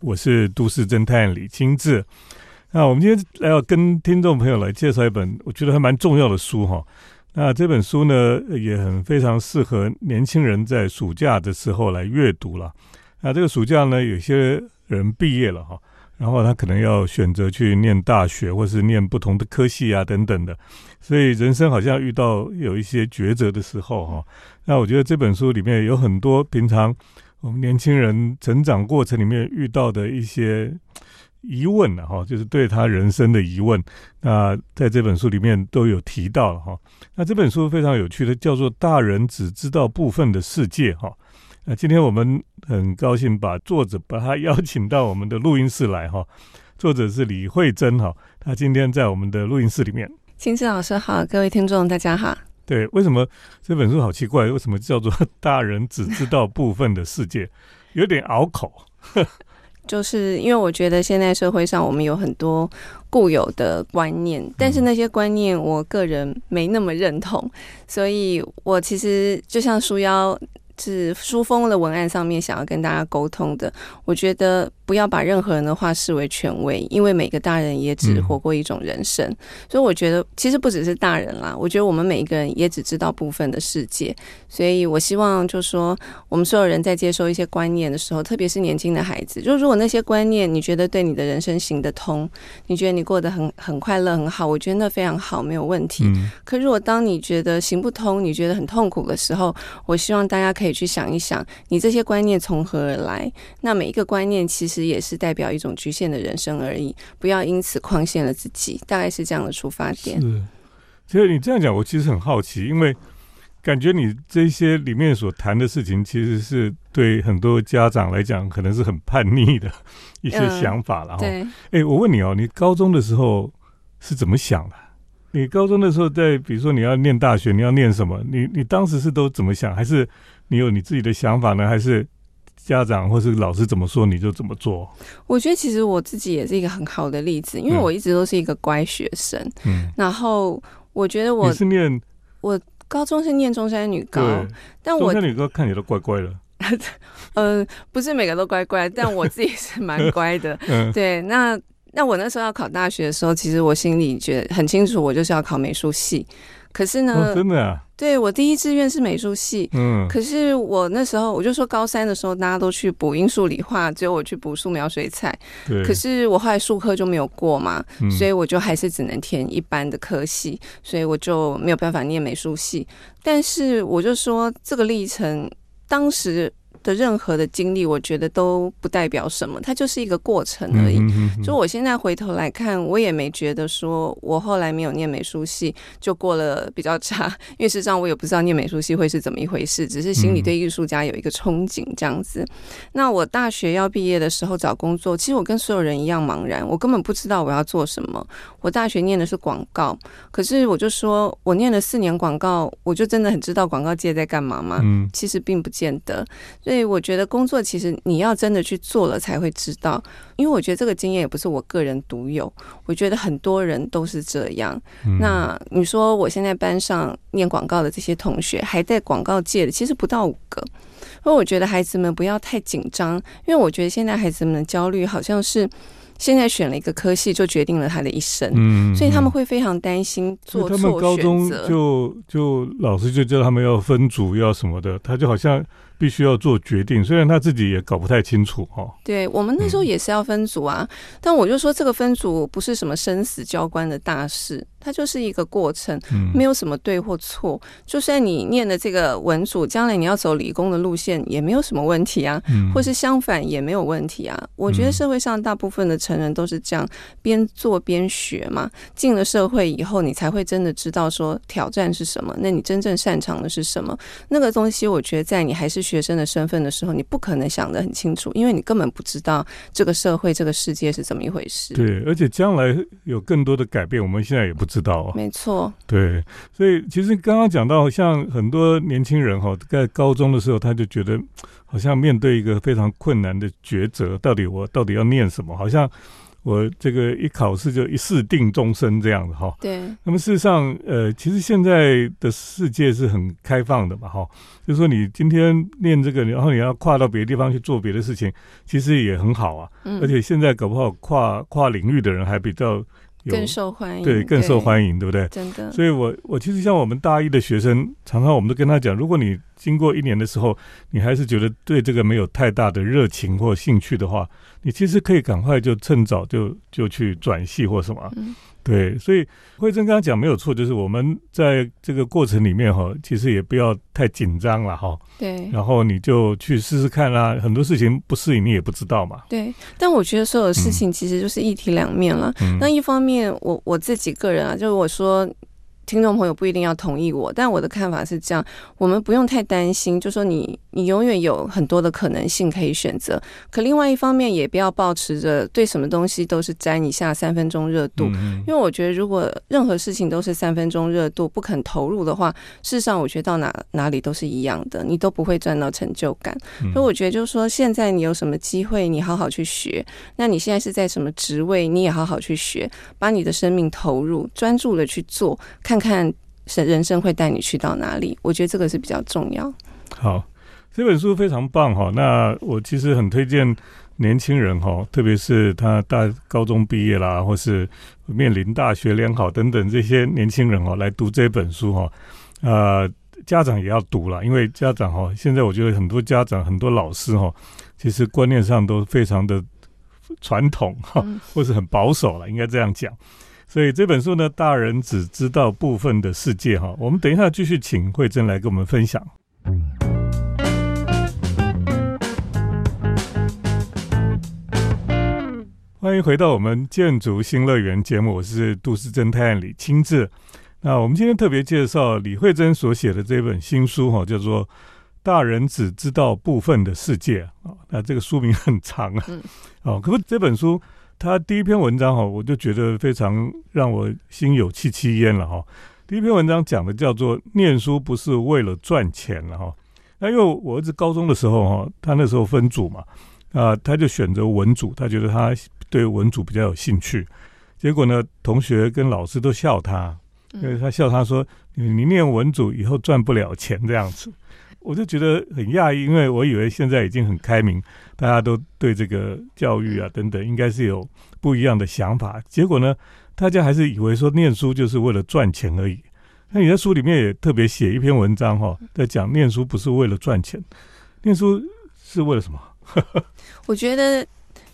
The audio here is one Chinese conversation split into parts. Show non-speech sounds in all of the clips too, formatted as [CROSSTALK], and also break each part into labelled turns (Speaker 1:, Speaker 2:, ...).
Speaker 1: 我是都市侦探李清志。那我们今天来要跟听众朋友来介绍一本我觉得还蛮重要的书哈。那这本书呢，也很非常适合年轻人在暑假的时候来阅读了。那这个暑假呢，有些人毕业了哈，然后他可能要选择去念大学，或是念不同的科系啊等等的，所以人生好像遇到有一些抉择的时候哈。那我觉得这本书里面有很多平常。我们年轻人成长过程里面遇到的一些疑问呢，哈，就是对他人生的疑问。那在这本书里面都有提到了哈。那这本书非常有趣的，叫做《大人只知道部分的世界》哈。那今天我们很高兴把作者把他邀请到我们的录音室来哈。作者是李慧珍哈，他今天在我们的录音室里面。
Speaker 2: 青志老师好，各位听众大家好。
Speaker 1: 对，为什么这本书好奇怪？为什么叫做“大人只知道部分的世界”？有点拗口。[LAUGHS]
Speaker 2: 就是因为我觉得现在社会上我们有很多固有的观念，但是那些观念我个人没那么认同，所以我其实就像书腰是书封的文案上面想要跟大家沟通的，我觉得。不要把任何人的话视为权威，因为每个大人也只活过一种人生，所以我觉得其实不只是大人啦，我觉得我们每一个人也只知道部分的世界，所以我希望就说我们所有人在接受一些观念的时候，特别是年轻的孩子，就如果那些观念你觉得对你的人生行得通，你觉得你过得很很快乐很好，我觉得那非常好，没有问题。可如果当你觉得行不通，你觉得很痛苦的时候，我希望大家可以去想一想，你这些观念从何而来？那每一个观念其实。也是代表一种局限的人生而已，不要因此框限了自己，大概是这样的出发点。
Speaker 1: 是，其实你这样讲，我其实很好奇，因为感觉你这些里面所谈的事情，其实是对很多家长来讲，可能是很叛逆的一些想法了。
Speaker 2: 对，
Speaker 1: 哎，我问你哦，你高中的时候是怎么想的？你高中的时候，在比如说你要念大学，你要念什么？你你当时是都怎么想？还是你有你自己的想法呢？还是？家长或是老师怎么说你就怎么做。
Speaker 2: 我觉得其实我自己也是一个很好的例子，因为我一直都是一个乖学生。嗯，然后我觉得我
Speaker 1: 是念
Speaker 2: 我高中是念中山女高，但我
Speaker 1: 中山女高看起来都乖乖的。
Speaker 2: 嗯，[LAUGHS] 不是每个都乖乖，但我自己是蛮乖的。[LAUGHS] 嗯，对。那那我那时候要考大学的时候，其实我心里觉得很清楚，我就是要考美术系。可是呢，
Speaker 1: 真的啊，
Speaker 2: 对我第一志愿是美术系，嗯，可是我那时候我就说高三的时候大家都去补英数理化，只有我去补素描水彩，
Speaker 1: 对，
Speaker 2: 可是我后来数科就没有过嘛，所以我就还是只能填一般的科系，所以我就没有办法念美术系。但是我就说这个历程当时。的任何的经历，我觉得都不代表什么，它就是一个过程而已。就我现在回头来看，我也没觉得说我后来没有念美术系就过了比较差，因为事实际上我也不知道念美术系会是怎么一回事，只是心里对艺术家有一个憧憬这样子。那我大学要毕业的时候找工作，其实我跟所有人一样茫然，我根本不知道我要做什么。我大学念的是广告，可是我就说我念了四年广告，我就真的很知道广告界在干嘛吗？嗯，其实并不见得。所以我觉得工作其实你要真的去做了才会知道，因为我觉得这个经验也不是我个人独有，我觉得很多人都是这样。那你说我现在班上念广告的这些同学还在广告界的，其实不到五个。所以我觉得孩子们不要太紧张，因为我觉得现在孩子们的焦虑好像是。现在选了一个科系，就决定了他的一生，嗯，所以他们会非常担心做错
Speaker 1: 高中。就就老师就叫他们要分组，要什么的，他就好像必须要做决定，虽然他自己也搞不太清楚哈。
Speaker 2: 对我们那时候也是要分组啊，但我就说这个分组不是什么生死交关的大事。它就是一个过程，没有什么对或错。就算你念的这个文组，将来你要走理工的路线，也没有什么问题啊。或是相反也没有问题啊。我觉得社会上大部分的成人都是这样，边做边学嘛。进了社会以后，你才会真的知道说挑战是什么。那你真正擅长的是什么？那个东西，我觉得在你还是学生的身份的时候，你不可能想得很清楚，因为你根本不知道这个社会、这个世界是怎么一回事。
Speaker 1: 对，而且将来有更多的改变，我们现在也不。知道啊，
Speaker 2: 没错，
Speaker 1: 对，所以其实刚刚讲到，像很多年轻人哈，在高中的时候，他就觉得好像面对一个非常困难的抉择，到底我到底要念什么？好像我这个一考试就一试定终身这样子哈。
Speaker 2: 对。
Speaker 1: 那么事实上，呃，其实现在的世界是很开放的嘛，哈。就是说，你今天念这个，然后你要跨到别的地方去做别的事情，其实也很好啊。嗯。而且现在搞不好跨跨领域的人还比较。
Speaker 2: 更受欢迎，
Speaker 1: 对，更受欢迎，对不对？
Speaker 2: 真的。
Speaker 1: 所以，我我其实像我们大一的学生，常常我们都跟他讲，如果你经过一年的时候，你还是觉得对这个没有太大的热情或兴趣的话，你其实可以赶快就趁早就就去转系或什么。对，所以慧珍刚刚讲没有错，就是我们在这个过程里面哈，其实也不要太紧张了哈。
Speaker 2: 对。
Speaker 1: 然后你就去试试看啦，很多事情不适应你也不知道嘛。
Speaker 2: 对。但我觉得所有事情其实就是一体两面了。那一方面，我我自己个人啊，就是我说。听众朋友不一定要同意我，但我的看法是这样：我们不用太担心，就说你你永远有很多的可能性可以选择。可另外一方面，也不要保持着对什么东西都是沾一下三分钟热度，因为我觉得如果任何事情都是三分钟热度，不肯投入的话，事实上我觉得到哪哪里都是一样的，你都不会赚到成就感。所以我觉得就是说，现在你有什么机会，你好好去学；那你现在是在什么职位，你也好好去学，把你的生命投入，专注的去做，看。看人人生会带你去到哪里？我觉得这个是比较重要。
Speaker 1: 好，这本书非常棒哈。那我其实很推荐年轻人哈，特别是他大高中毕业啦，或是面临大学联考等等这些年轻人哦，来读这本书哈。呃，家长也要读了，因为家长哈，现在我觉得很多家长、很多老师哈，其实观念上都非常的传统哈，或是很保守了，应该这样讲。所以这本书呢，大人只知道部分的世界哈。我们等一下继续请慧珍来跟我们分享。欢迎回到我们建筑新乐园节目，我是都市侦探李清志。那我们今天特别介绍李慧珍所写的这本新书哈，叫做《大人只知道部分的世界》啊。那这个书名很长啊，哦，可不这本书。他第一篇文章哈，我就觉得非常让我心有戚戚焉了哈。第一篇文章讲的叫做“念书不是为了赚钱”了哈。那因为我儿子高中的时候哈，他那时候分组嘛，啊，他就选择文组，他觉得他对文组比较有兴趣。结果呢，同学跟老师都笑他，因为他笑他说：“你念文组以后赚不了钱这样子。”我就觉得很讶异，因为我以为现在已经很开明，大家都对这个教育啊等等，应该是有不一样的想法。结果呢，大家还是以为说念书就是为了赚钱而已。那你在书里面也特别写一篇文章哈，在讲念书不是为了赚钱，念书是为了什么？[LAUGHS]
Speaker 2: 我觉得。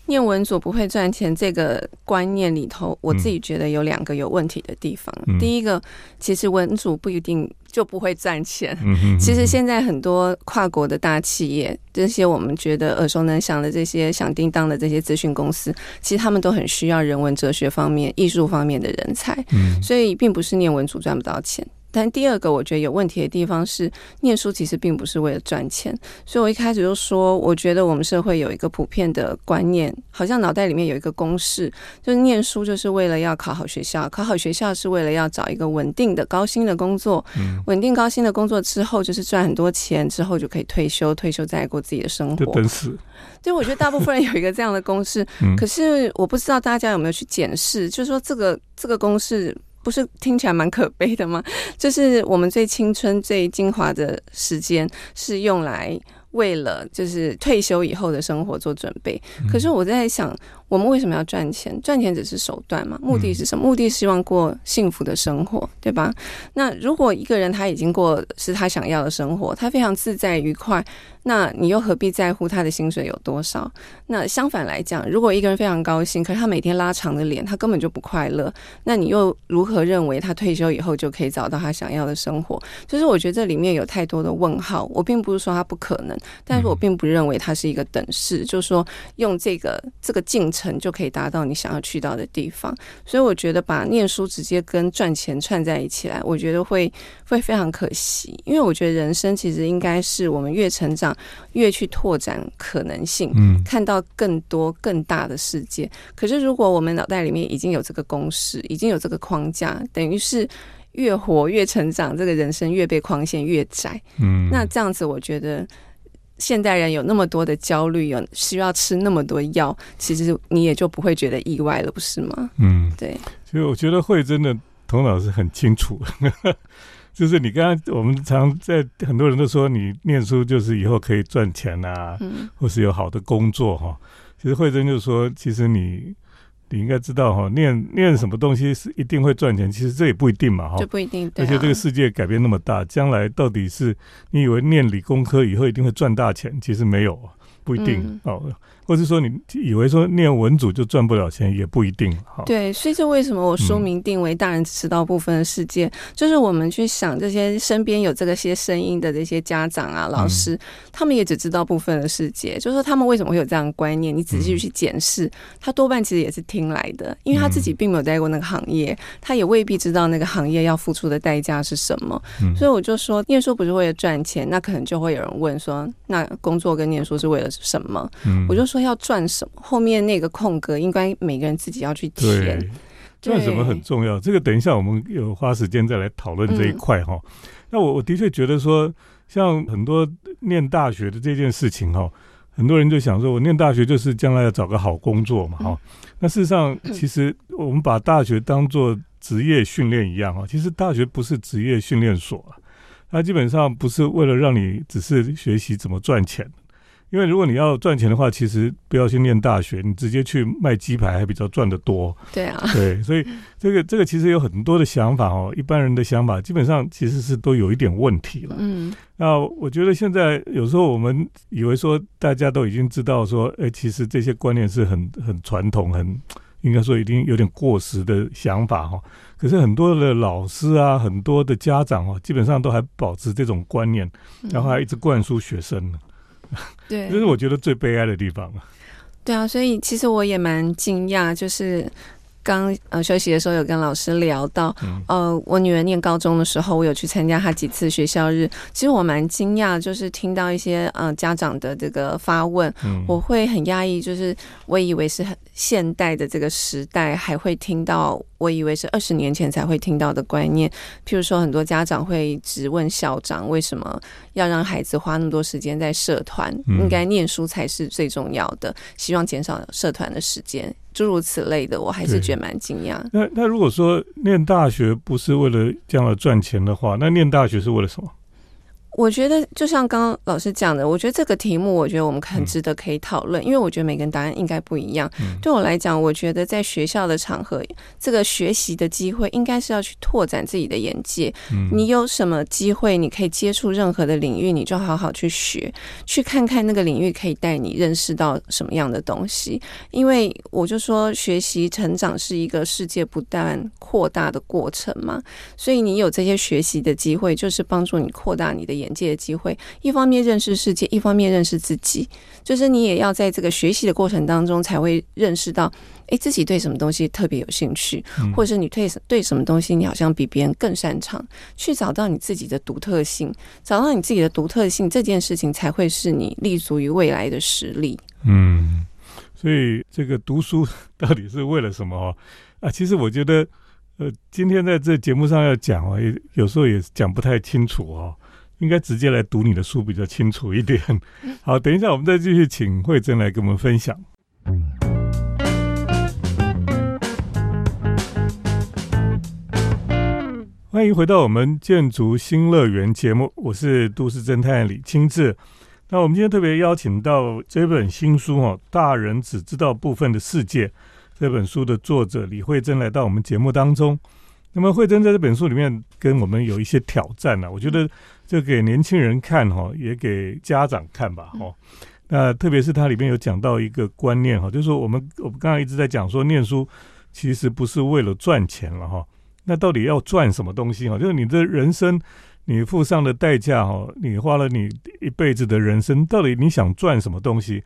Speaker 2: 念文组不会赚钱这个观念里头，我自己觉得有两个有问题的地方。第一个，其实文组不一定就不会赚钱。其实现在很多跨国的大企业，这些我们觉得耳熟能详的这些响叮当的这些咨询公司，其实他们都很需要人文哲学方面、艺术方面的人才。所以，并不是念文组赚不到钱。但第二个我觉得有问题的地方是，念书其实并不是为了赚钱。所以我一开始就说，我觉得我们社会有一个普遍的观念，好像脑袋里面有一个公式，就是念书就是为了要考好学校，考好学校是为了要找一个稳定的、高薪的工作。稳定高薪的工作之后，就是赚很多钱，之后就可以退休，退休再过自己的生活。
Speaker 1: 等死。
Speaker 2: 对我觉得大部分人有一个这样的公式，可是我不知道大家有没有去检视，就是说这个这个公式。不是听起来蛮可悲的吗？[LAUGHS] 就是我们最青春、最精华的时间是用来为了就是退休以后的生活做准备。可是我在想。我们为什么要赚钱？赚钱只是手段嘛？目的是什么？目的希望过幸福的生活，对吧？那如果一个人他已经过是他想要的生活，他非常自在愉快，那你又何必在乎他的薪水有多少？那相反来讲，如果一个人非常高兴，可是他每天拉长的脸，他根本就不快乐，那你又如何认为他退休以后就可以找到他想要的生活？就是我觉得这里面有太多的问号。我并不是说他不可能，但是我并不认为它是一个等式，就是说用这个这个进。成就可以达到你想要去到的地方，所以我觉得把念书直接跟赚钱串在一起来，我觉得会会非常可惜。因为我觉得人生其实应该是我们越成长越去拓展可能性，嗯，看到更多更大的世界。可是如果我们脑袋里面已经有这个公式，已经有这个框架，等于是越活越成长，这个人生越被框限越窄，嗯，那这样子我觉得。现代人有那么多的焦虑，有需要吃那么多药，其实你也就不会觉得意外了，不是吗？
Speaker 1: 嗯，
Speaker 2: 对。
Speaker 1: 所以我觉得慧真的头脑是很清楚，[LAUGHS] 就是你刚刚我们常在很多人都说你念书就是以后可以赚钱啊，嗯，或是有好的工作哈。其实慧珍就说，其实你。你应该知道哈，念念什么东西是一定会赚钱，其实这也不一定嘛哈，
Speaker 2: 就不一定。
Speaker 1: 而且这个世界改变那么大，将来到底是你以为念理工科以后一定会赚大钱，其实没有，不一定哦。或者说你以为说念文组就赚不了钱，也不一定哈。
Speaker 2: 对，所以这为什么我书名定为“大人只知道部分的世界”，就是我们去想这些身边有这个些声音的这些家长啊、老师，他们也只知道部分的世界。就是说，他们为什么会有这样的观念？你仔细去检视，他多半其实也是听来的，因为他自己并没有待过那个行业，他也未必知道那个行业要付出的代价是什么。所以我就说，念书不是为了赚钱，那可能就会有人问说，那工作跟念书是为了什么？我就说。要赚什么？后面那个空格应该每个人自己要去填。
Speaker 1: 赚什么很重要。这个等一下我们有花时间再来讨论这一块哈。那我我的确觉得说，像很多念大学的这件事情哈，很多人就想说，我念大学就是将来要找个好工作嘛哈。那事实上，其实我们把大学当做职业训练一样哈。其实大学不是职业训练所，它基本上不是为了让你只是学习怎么赚钱。因为如果你要赚钱的话，其实不要去念大学，你直接去卖鸡排还比较赚得多。
Speaker 2: 对啊，
Speaker 1: 对，所以这个这个其实有很多的想法哦，一般人的想法基本上其实是都有一点问题了。嗯，那我觉得现在有时候我们以为说大家都已经知道说，哎，其实这些观念是很很传统，很应该说已经有点过时的想法哈。可是很多的老师啊，很多的家长哦，基本上都还保持这种观念，然后还一直灌输学生呢。
Speaker 2: 对，[LAUGHS]
Speaker 1: 这是我觉得最悲哀的地方
Speaker 2: 对啊，所以其实我也蛮惊讶，就是刚呃休息的时候有跟老师聊到，呃，我女儿念高中的时候，我有去参加她几次学校日。其实我蛮惊讶，就是听到一些呃家长的这个发问，我会很压抑，就是我以为是很。现代的这个时代还会听到，我以为是二十年前才会听到的观念。譬如说，很多家长会直问校长，为什么要让孩子花那么多时间在社团？应该念书才是最重要的，希望减少社团的时间，诸如此类的，我还是觉得蛮惊讶。
Speaker 1: 那那如果说念大学不是为了这样的赚钱的话，那念大学是为了什么？
Speaker 2: 我觉得就像刚刚老师讲的，我觉得这个题目，我觉得我们很值得可以讨论，因为我觉得每个人答案应该不一样。对我来讲，我觉得在学校的场合，这个学习的机会应该是要去拓展自己的眼界。你有什么机会，你可以接触任何的领域，你就好好去学，去看看那个领域可以带你认识到什么样的东西。因为我就说，学习成长是一个世界不断扩大的过程嘛，所以你有这些学习的机会，就是帮助你扩大你的眼。眼界的机会，一方面认识世界，一方面认识自己。就是你也要在这个学习的过程当中，才会认识到，哎，自己对什么东西特别有兴趣，或者是你对对什么东西，你好像比别人更擅长，去找到你自己的独特性，找到你自己的独特性，这件事情才会是你立足于未来的实力。
Speaker 1: 嗯，所以这个读书 [LAUGHS] 到底是为了什么？啊，其实我觉得，呃，今天在这节目上要讲啊，有时候也讲不太清楚哦。应该直接来读你的书比较清楚一点。好，等一下我们再继续请慧珍来跟我们分享。欢迎回到我们建筑新乐园节目，我是都市侦探李清志。那我们今天特别邀请到这本新书哦，《大人只知道部分的世界》这本书的作者李慧珍来到我们节目当中。那么慧珍在这本书里面跟我们有一些挑战呢，我觉得。就给年轻人看哈，也给家长看吧哈。那特别是它里面有讲到一个观念哈，就是说我们我们刚刚一直在讲说，念书其实不是为了赚钱了哈。那到底要赚什么东西哈？就是你的人生，你付上的代价哈，你花了你一辈子的人生，到底你想赚什么东西？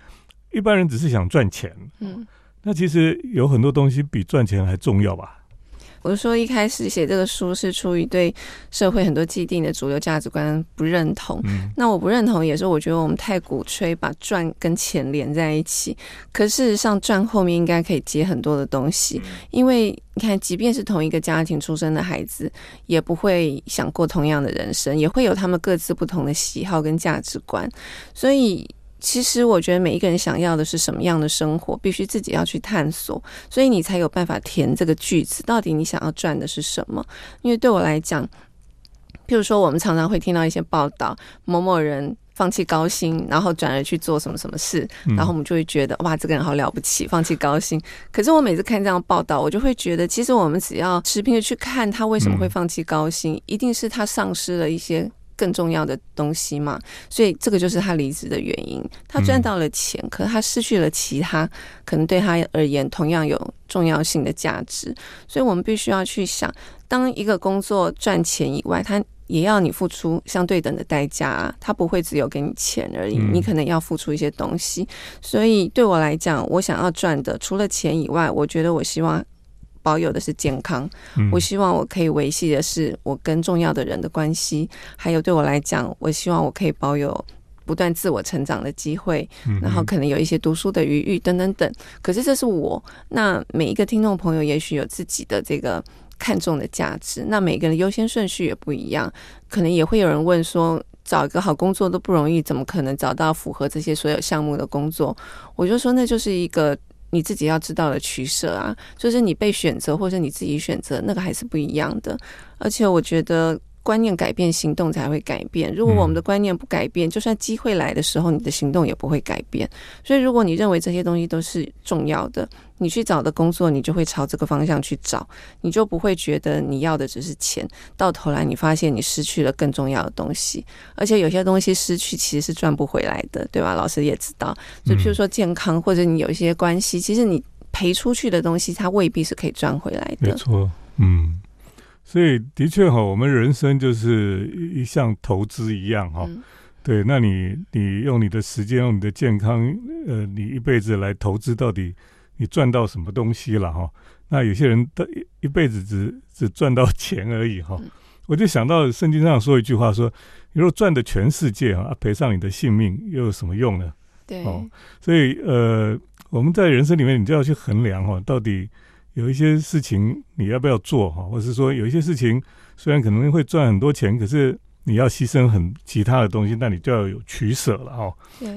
Speaker 1: 一般人只是想赚钱，嗯，那其实有很多东西比赚钱还重要吧。
Speaker 2: 我就说一开始写这个书是出于对社会很多既定的主流价值观不认同。嗯，那我不认同也是我觉得我们太鼓吹把赚跟钱连在一起。可事实上赚后面应该可以接很多的东西，因为你看，即便是同一个家庭出生的孩子，也不会想过同样的人生，也会有他们各自不同的喜好跟价值观。所以。其实我觉得每一个人想要的是什么样的生活，必须自己要去探索，所以你才有办法填这个句子。到底你想要赚的是什么？因为对我来讲，譬如说，我们常常会听到一些报道，某某人放弃高薪，然后转而去做什么什么事，然后我们就会觉得哇，这个人好了不起，放弃高薪。可是我每次看这样报道，我就会觉得，其实我们只要持平的去看他为什么会放弃高薪，一定是他丧失了一些。更重要的东西嘛，所以这个就是他离职的原因。他赚到了钱，可是他失去了其他可能对他而言同样有重要性的价值。所以我们必须要去想，当一个工作赚钱以外，他也要你付出相对等的代价啊。他不会只有给你钱而已，你可能要付出一些东西。所以对我来讲，我想要赚的除了钱以外，我觉得我希望。保有的是健康，我希望我可以维系的是我跟重要的人的关系，还有对我来讲，我希望我可以保有不断自我成长的机会，然后可能有一些读书的余裕等等等。可是这是我，那每一个听众朋友也许有自己的这个看重的价值，那每个人优先顺序也不一样，可能也会有人问说，找一个好工作都不容易，怎么可能找到符合这些所有项目的工作？我就说，那就是一个。你自己要知道的取舍啊，就是你被选择或者你自己选择，那个还是不一样的。而且我觉得。观念改变，行动才会改变。如果我们的观念不改变，就算机会来的时候，你的行动也不会改变。所以，如果你认为这些东西都是重要的，你去找的工作，你就会朝这个方向去找，你就不会觉得你要的只是钱。到头来，你发现你失去了更重要的东西，而且有些东西失去其实是赚不回来的，对吧？老师也知道，就譬如说健康，或者你有一些关系，其实你赔出去的东西，它未必是可以赚回来的。
Speaker 1: 没错，嗯。所以的确哈，我们人生就是一项投资一样哈。对，那你你用你的时间，用你的健康，呃，你一辈子来投资，到底你赚到什么东西了哈？那有些人的一一辈子只只赚到钱而已哈。我就想到圣经上说一句话说：，你若赚的全世界啊，赔上你的性命又有什么用呢？
Speaker 2: 对，哦，
Speaker 1: 所以呃，我们在人生里面，你就要去衡量哈，到底。有一些事情你要不要做哈，或者是说有一些事情虽然可能会赚很多钱，可是你要牺牲很其他的东西，那你就要有取舍了哈。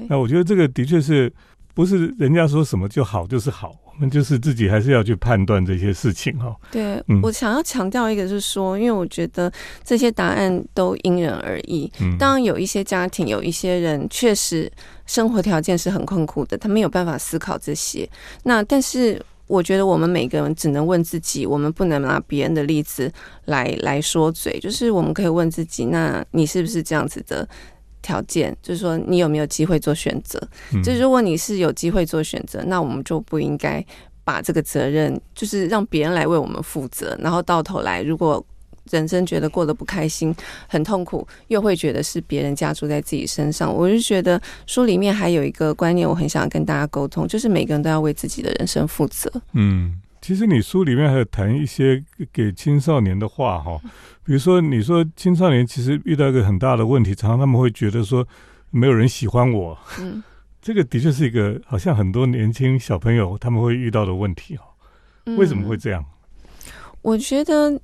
Speaker 1: 那我觉得这个的确是不是人家说什么就好就是好，我们就是自己还是要去判断这些事情哈。
Speaker 2: 对，我想要强调一个是说，因为我觉得这些答案都因人而异。当然有一些家庭有一些人确实生活条件是很困苦的，他没有办法思考这些。那但是。我觉得我们每个人只能问自己，我们不能拿别人的例子来来说嘴。就是我们可以问自己，那你是不是这样子的条件？就是说，你有没有机会做选择？就如果你是有机会做选择，那我们就不应该把这个责任，就是让别人来为我们负责。然后到头来，如果人生觉得过得不开心、很痛苦，又会觉得是别人加注在自己身上。我就觉得书里面还有一个观念，我很想跟大家沟通，就是每个人都要为自己的人生负责。
Speaker 1: 嗯，其实你书里面还有谈一些给青少年的话哈，[LAUGHS] 比如说你说青少年其实遇到一个很大的问题，常常他们会觉得说没有人喜欢我。嗯，[LAUGHS] 这个的确是一个好像很多年轻小朋友他们会遇到的问题哦。为什么会这样？
Speaker 2: 我觉得。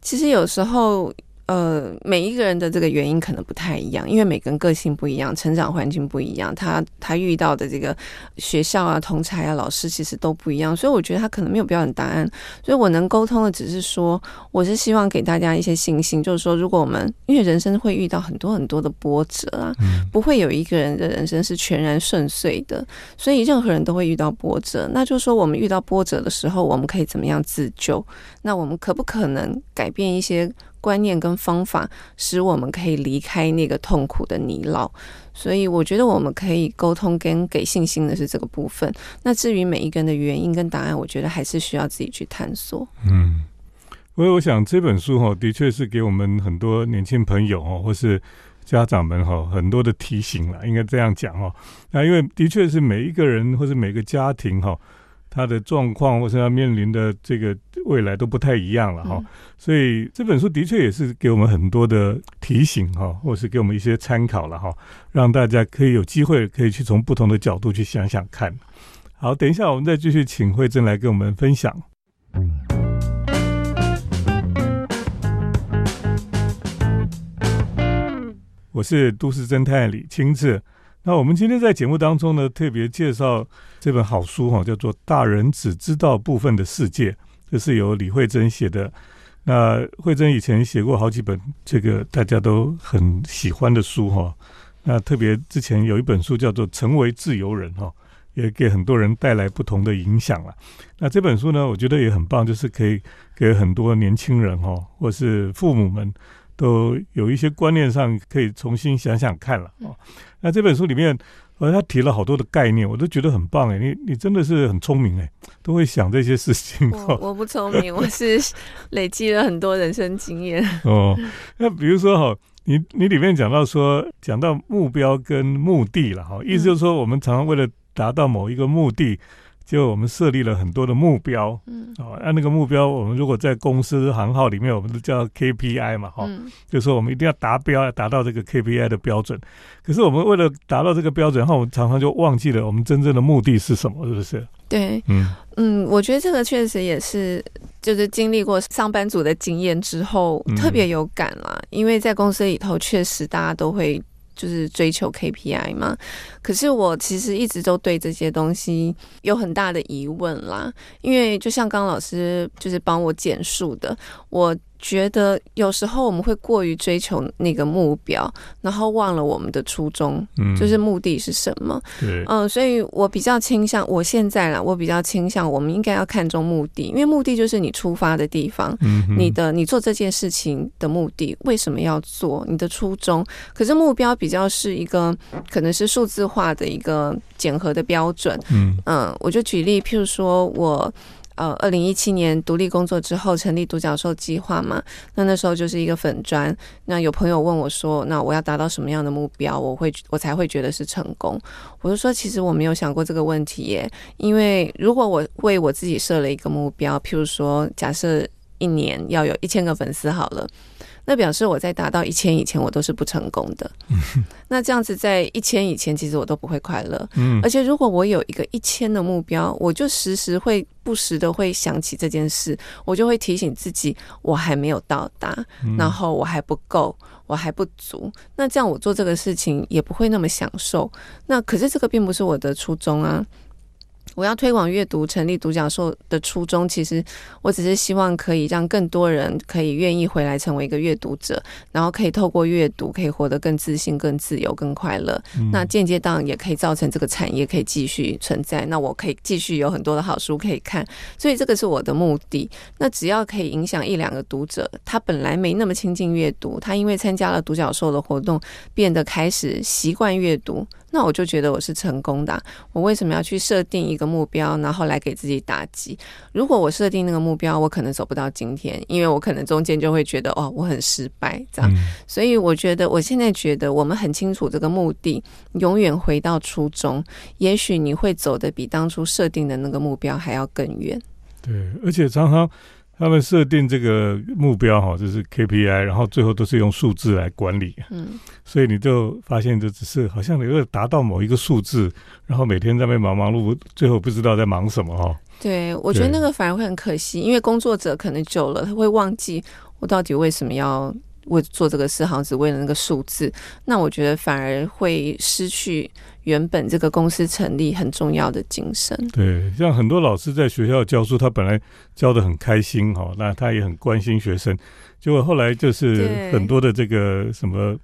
Speaker 2: 其实有时候。呃，每一个人的这个原因可能不太一样，因为每个人个性不一样，成长环境不一样，他他遇到的这个学校啊、同才啊、老师其实都不一样，所以我觉得他可能没有标准答案。所以我能沟通的只是说，我是希望给大家一些信心，就是说，如果我们因为人生会遇到很多很多的波折啊，不会有一个人的人生是全然顺遂的，所以任何人都会遇到波折。那就是说，我们遇到波折的时候，我们可以怎么样自救？那我们可不可能改变一些？观念跟方法，使我们可以离开那个痛苦的泥淖。所以，我觉得我们可以沟通跟给信心的是这个部分。那至于每一个人的原因跟答案，我觉得还是需要自己去探索。
Speaker 1: 嗯，所以我想这本书哈，的确是给我们很多年轻朋友哈，或是家长们哈，很多的提醒了。应该这样讲哈。那因为的确是每一个人或是每个家庭哈，他的状况或是他面临的这个未来都不太一样了哈，所以这本书的确也是给我们很多的提醒哈，或是给我们一些参考了哈，让大家可以有机会可以去从不同的角度去想想看。好，等一下我们再继续请慧珍来跟我们分享。我是都市侦探李清志。那我们今天在节目当中呢，特别介绍这本好书哈，叫做《大人只知道部分的世界》，这是由李慧珍写的。那慧珍以前写过好几本这个大家都很喜欢的书哈。那特别之前有一本书叫做《成为自由人》哈，也给很多人带来不同的影响了。那这本书呢，我觉得也很棒，就是可以给很多年轻人哈，或是父母们。都有一些观念上可以重新想想看了哦。那这本书里面，呃，他提了好多的概念，我都觉得很棒哎。你你真的是很聪明哎，都会想这些事情。
Speaker 2: 我我不聪明，[LAUGHS] 我是累积了很多人生经验。[LAUGHS]
Speaker 1: 哦，那比如说哈，你你里面讲到说，讲到目标跟目的了哈，意思就是说，我们常常为了达到某一个目的。就我们设立了很多的目标，嗯，哦，按那个目标，我们如果在公司行号里面，我们都叫 KPI 嘛，哈，就说我们一定要达标，要达到这个 KPI 的标准。可是我们为了达到这个标准，后我们常常就忘记了我们真正的目的是什么，是不是？
Speaker 2: 对，嗯嗯，我觉得这个确实也是，就是经历过上班族的经验之后，特别有感啦。因为在公司里头，确实大家都会。就是追求 KPI 嘛，可是我其实一直都对这些东西有很大的疑问啦，因为就像刚老师就是帮我简述的，我。觉得有时候我们会过于追求那个目标，然后忘了我们的初衷，嗯，就是目的是什么？
Speaker 1: 对，
Speaker 2: 嗯，所以我比较倾向，我现在啦，我比较倾向，我们应该要看重目的，因为目的就是你出发的地方，嗯，你的你做这件事情的目的，为什么要做？你的初衷。可是目标比较是一个可能是数字化的一个检核的标准，嗯嗯，我就举例，譬如说我。呃，二零一七年独立工作之后，成立独角兽计划嘛。那那时候就是一个粉砖。那有朋友问我说：“那我要达到什么样的目标，我会我才会觉得是成功？”我就说：“其实我没有想过这个问题耶。因为如果我为我自己设了一个目标，譬如说，假设一年要有一千个粉丝好了。”那表示我在达到一千以前，我都是不成功的。[LAUGHS] 那这样子，在一千以前，其实我都不会快乐。嗯，而且如果我有一个一千的目标，我就时时会不时的会想起这件事，我就会提醒自己，我还没有到达，然后我还不够，我还不足。那这样我做这个事情也不会那么享受。那可是这个并不是我的初衷啊。我要推广阅读，成立独角兽的初衷，其实我只是希望可以让更多人可以愿意回来成为一个阅读者，然后可以透过阅读，可以活得更自信、更自由、更快乐。那间接当然也可以造成这个产业可以继续存在。那我可以继续有很多的好书可以看，所以这个是我的目的。那只要可以影响一两个读者，他本来没那么亲近阅读，他因为参加了独角兽的活动，变得开始习惯阅读。那我就觉得我是成功的。我为什么要去设定一个目标，然后来给自己打击？如果我设定那个目标，我可能走不到今天，因为我可能中间就会觉得哦，我很失败这样。所以我觉得，我现在觉得我们很清楚这个目的，永远回到初衷，也许你会走的比当初设定的那个目标还要更远。
Speaker 1: 对，而且常常。他们设定这个目标哈，就是 KPI，然后最后都是用数字来管理。嗯，所以你就发现，这只是好像你为了达到某一个数字，然后每天在那忙忙碌碌，最后不知道在忙什么哈。
Speaker 2: 对，我觉得那个反而会很可惜，因为工作者可能久了，他会忘记我到底为什么要为做这个事，好像只为了那个数字。那我觉得反而会失去。原本这个公司成立很重要的精神。
Speaker 1: 对，像很多老师在学校教书，他本来教的很开心哈，那他也很关心学生，结果后来就是很多的这个什么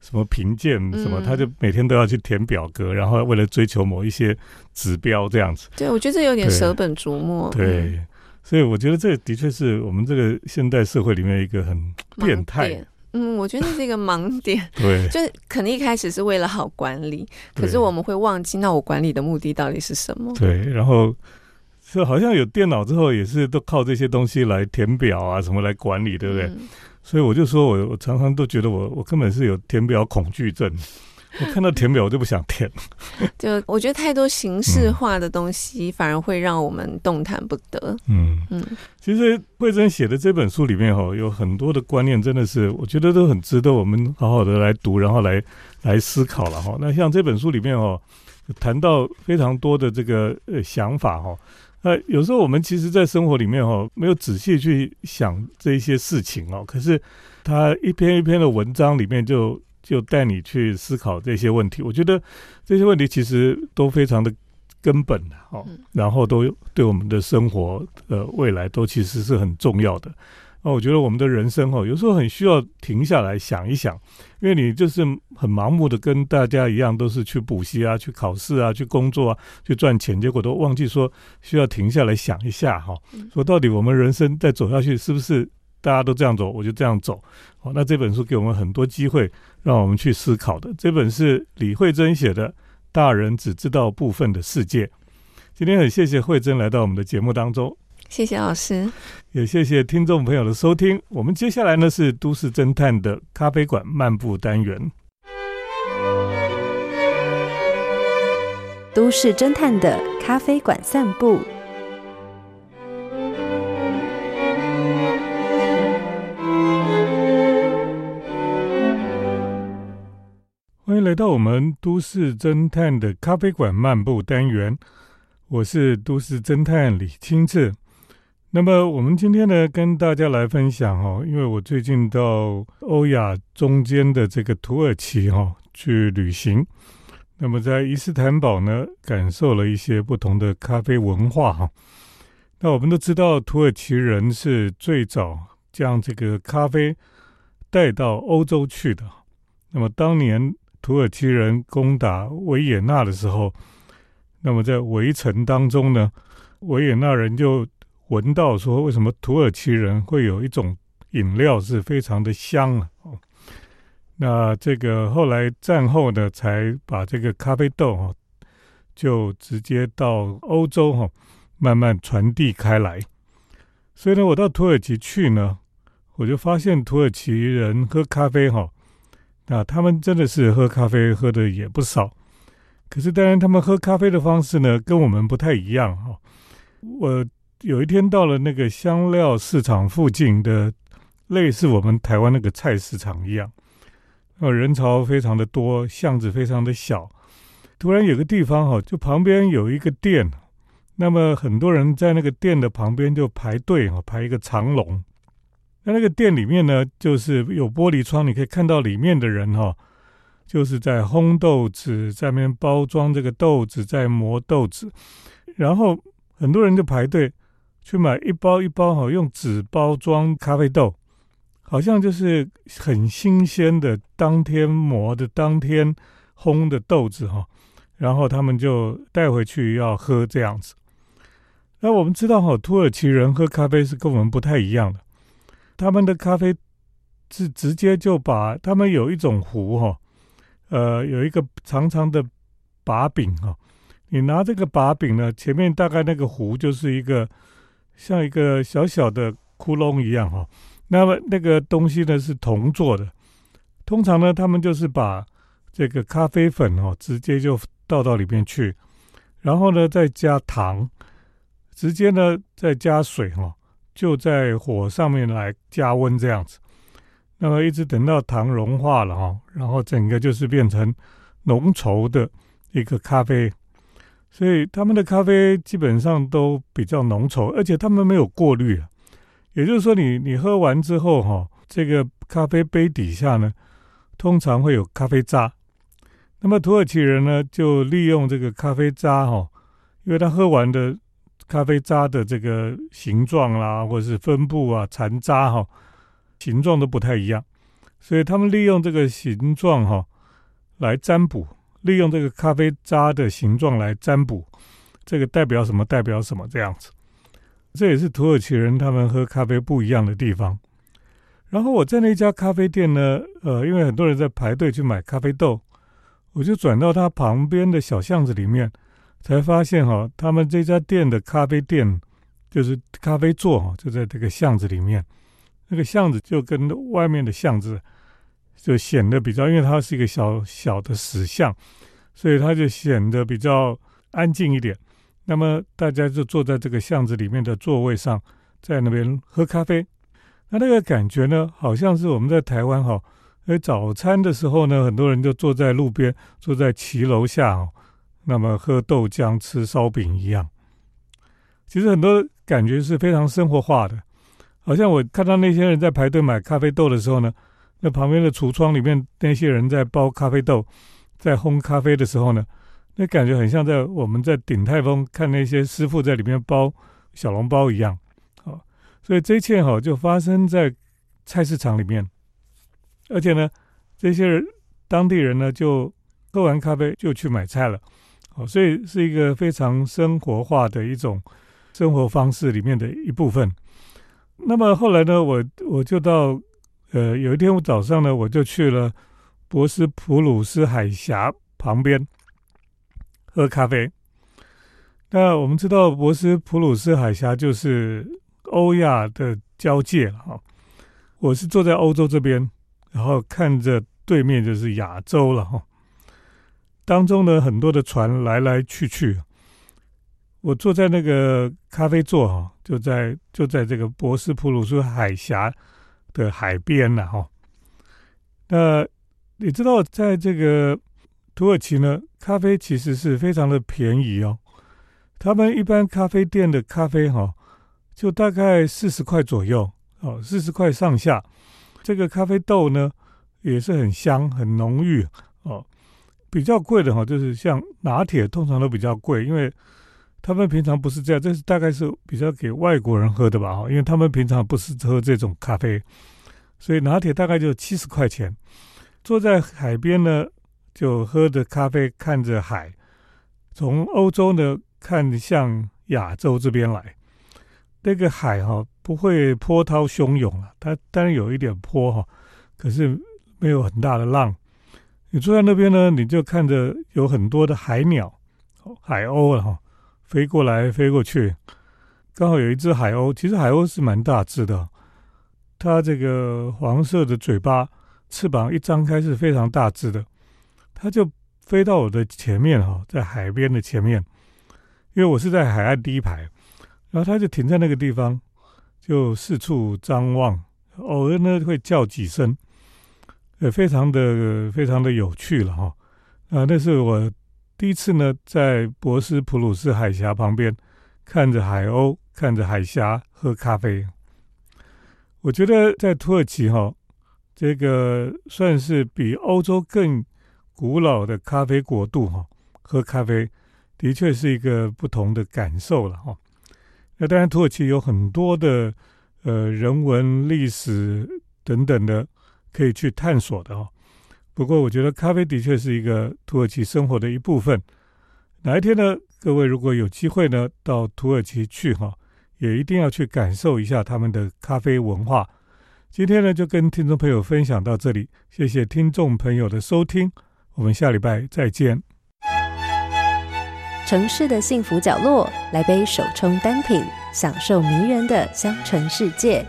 Speaker 1: 什么评鉴什么，他就每天都要去填表格，然后为了追求某一些指标这样子。
Speaker 2: 对，我觉得这有点舍本逐末。
Speaker 1: 对，所以我觉得这的确是我们这个现代社会里面一个很变态。
Speaker 2: 嗯，我觉得是一个盲点。[LAUGHS]
Speaker 1: 对，
Speaker 2: 就是可能一开始是为了好管理，可是我们会忘记，那我管理的目的到底是什么？
Speaker 1: 对，然后就好像有电脑之后，也是都靠这些东西来填表啊，什么来管理，对不对？所以我就说我我常常都觉得我我根本是有填表恐惧症。我看到填表我就不想填。[LAUGHS]
Speaker 2: 就我觉得太多形式化的东西，反而会让我们动弹不得。
Speaker 1: 嗯嗯，其实慧珍写的这本书里面哈，有很多的观念，真的是我觉得都很值得我们好好的来读，然后来来思考了哈。那像这本书里面哦，谈到非常多的这个呃想法哈。那有时候我们其实，在生活里面哈，没有仔细去想这一些事情哦。可是，他一篇一篇的文章里面，就就带你去思考这些问题。我觉得这些问题其实都非常的根本的哦，然后都对我们的生活呃未来都其实是很重要的。那我觉得我们的人生哦，有时候很需要停下来想一想，因为你就是很盲目的跟大家一样，都是去补习啊、去考试啊、去工作啊、去赚钱，结果都忘记说需要停下来想一下哈，说到底我们人生再走下去，是不是大家都这样走，我就这样走？好，那这本书给我们很多机会，让我们去思考的。这本是李慧珍写的《大人只知道部分的世界》。今天很谢谢慧珍来到我们的节目当中。
Speaker 2: 谢谢老师，
Speaker 1: 也谢谢听众朋友的收听。我们接下来呢是都市侦探的咖啡馆漫步单元。
Speaker 3: 都市侦探的咖啡馆散步，
Speaker 1: 欢迎来到我们都市侦探的咖啡馆漫步单元。我是都市侦探李清志。那么我们今天呢，跟大家来分享哈，因为我最近到欧亚中间的这个土耳其哈去旅行，那么在伊斯坦堡呢，感受了一些不同的咖啡文化哈。那我们都知道，土耳其人是最早将这个咖啡带到欧洲去的。那么当年土耳其人攻打维也纳的时候，那么在围城当中呢，维也纳人就闻到说，为什么土耳其人会有一种饮料是非常的香啊？那这个后来战后呢，才把这个咖啡豆哈，就直接到欧洲哈，慢慢传递开来。所以呢，我到土耳其去呢，我就发现土耳其人喝咖啡哈，啊他们真的是喝咖啡喝的也不少。可是当然，他们喝咖啡的方式呢，跟我们不太一样哈。我。有一天到了那个香料市场附近的，类似我们台湾那个菜市场一样，呃，人潮非常的多，巷子非常的小。突然有个地方哈，就旁边有一个店，那么很多人在那个店的旁边就排队哈，排一个长龙。那个店里面呢，就是有玻璃窗，你可以看到里面的人哈，就是在烘豆子，在面包装这个豆子，在磨豆子，然后很多人就排队。去买一包一包哈，用纸包装咖啡豆，好像就是很新鲜的，当天磨的、当天烘的豆子哈，然后他们就带回去要喝这样子。那我们知道哈，土耳其人喝咖啡是跟我们不太一样的，他们的咖啡是直接就把他们有一种壶哈，呃，有一个长长的把柄哈，你拿这个把柄呢，前面大概那个壶就是一个。像一个小小的窟窿一样哈，那么那个东西呢是铜做的，通常呢他们就是把这个咖啡粉哦直接就倒到里面去，然后呢再加糖，直接呢再加水哈，就在火上面来加温这样子，那么一直等到糖融化了哈，然后整个就是变成浓稠的一个咖啡。所以他们的咖啡基本上都比较浓稠，而且他们没有过滤也就是说，你你喝完之后哈，这个咖啡杯底下呢，通常会有咖啡渣。那么土耳其人呢，就利用这个咖啡渣哈，因为他喝完的咖啡渣的这个形状啦，或者是分布啊、残渣哈，形状都不太一样，所以他们利用这个形状哈来占卜。利用这个咖啡渣的形状来占卜，这个代表什么？代表什么？这样子，这也是土耳其人他们喝咖啡不一样的地方。然后我在那家咖啡店呢，呃，因为很多人在排队去买咖啡豆，我就转到他旁边的小巷子里面，才发现哈，他们这家店的咖啡店就是咖啡座哈，就在这个巷子里面。那个巷子就跟外面的巷子就显得比较，因为它是一个小小的石巷，所以它就显得比较安静一点。那么大家就坐在这个巷子里面的座位上，在那边喝咖啡。那那个感觉呢，好像是我们在台湾哈，在早餐的时候呢，很多人就坐在路边，坐在骑楼下哦，那么喝豆浆、吃烧饼一样。其实很多感觉是非常生活化的，好像我看到那些人在排队买咖啡豆的时候呢，那旁边的橱窗里面那些人在包咖啡豆，在烘咖啡的时候呢，那感觉很像在我们在鼎泰丰看那些师傅在里面包小笼包一样。好，所以这一切哈就发生在菜市场里面，而且呢，这些人当地人呢就喝完咖啡就去买菜了，所以是一个非常生活化的一种。生活方式里面的一部分。那么后来呢，我我就到呃，有一天我早上呢，我就去了博斯普鲁斯海峡旁边喝咖啡。那我们知道，博斯普鲁斯海峡就是欧亚的交界了哈。我是坐在欧洲这边，然后看着对面就是亚洲了哈。当中呢，很多的船来来去去。我坐在那个咖啡座哈，就在就在这个博斯普鲁斯海峡的海边了哈。那你知道，在这个土耳其呢，咖啡其实是非常的便宜哦。他们一般咖啡店的咖啡哈，就大概四十块左右哦，四十块上下。这个咖啡豆呢，也是很香很浓郁。比较贵的哈，就是像拿铁，通常都比较贵，因为。他们平常不是这样，这是大概是比较给外国人喝的吧？哈，因为他们平常不是喝这种咖啡，所以拿铁大概就七十块钱。坐在海边呢，就喝着咖啡，看着海，从欧洲呢看向亚洲这边来。那个海哈不会波涛汹涌啊，它当然有一点波哈，可是没有很大的浪。你坐在那边呢，你就看着有很多的海鸟，海鸥了哈。飞过来飞过去，刚好有一只海鸥。其实海鸥是蛮大只的，它这个黄色的嘴巴、翅膀一张开是非常大只的。它就飞到我的前面哈，在海边的前面，因为我是在海岸第一排，然后它就停在那个地方，就四处张望，偶尔呢会叫几声，呃，非常的非常的有趣了哈。啊，那是我。第一次呢，在博斯普鲁斯海峡旁边，看着海鸥，看着海峡，喝咖啡。我觉得在土耳其哈，这个算是比欧洲更古老的咖啡国度哈，喝咖啡的确是一个不同的感受了哈。那当然，土耳其有很多的呃人文、历史等等的可以去探索的哦。不过，我觉得咖啡的确是一个土耳其生活的一部分。哪一天呢？各位如果有机会呢，到土耳其去哈，也一定要去感受一下他们的咖啡文化。今天呢，就跟听众朋友分享到这里，谢谢听众朋友的收听，我们下礼拜再见。
Speaker 3: 城市的幸福角落，来杯手冲单品，享受迷人的香醇世界。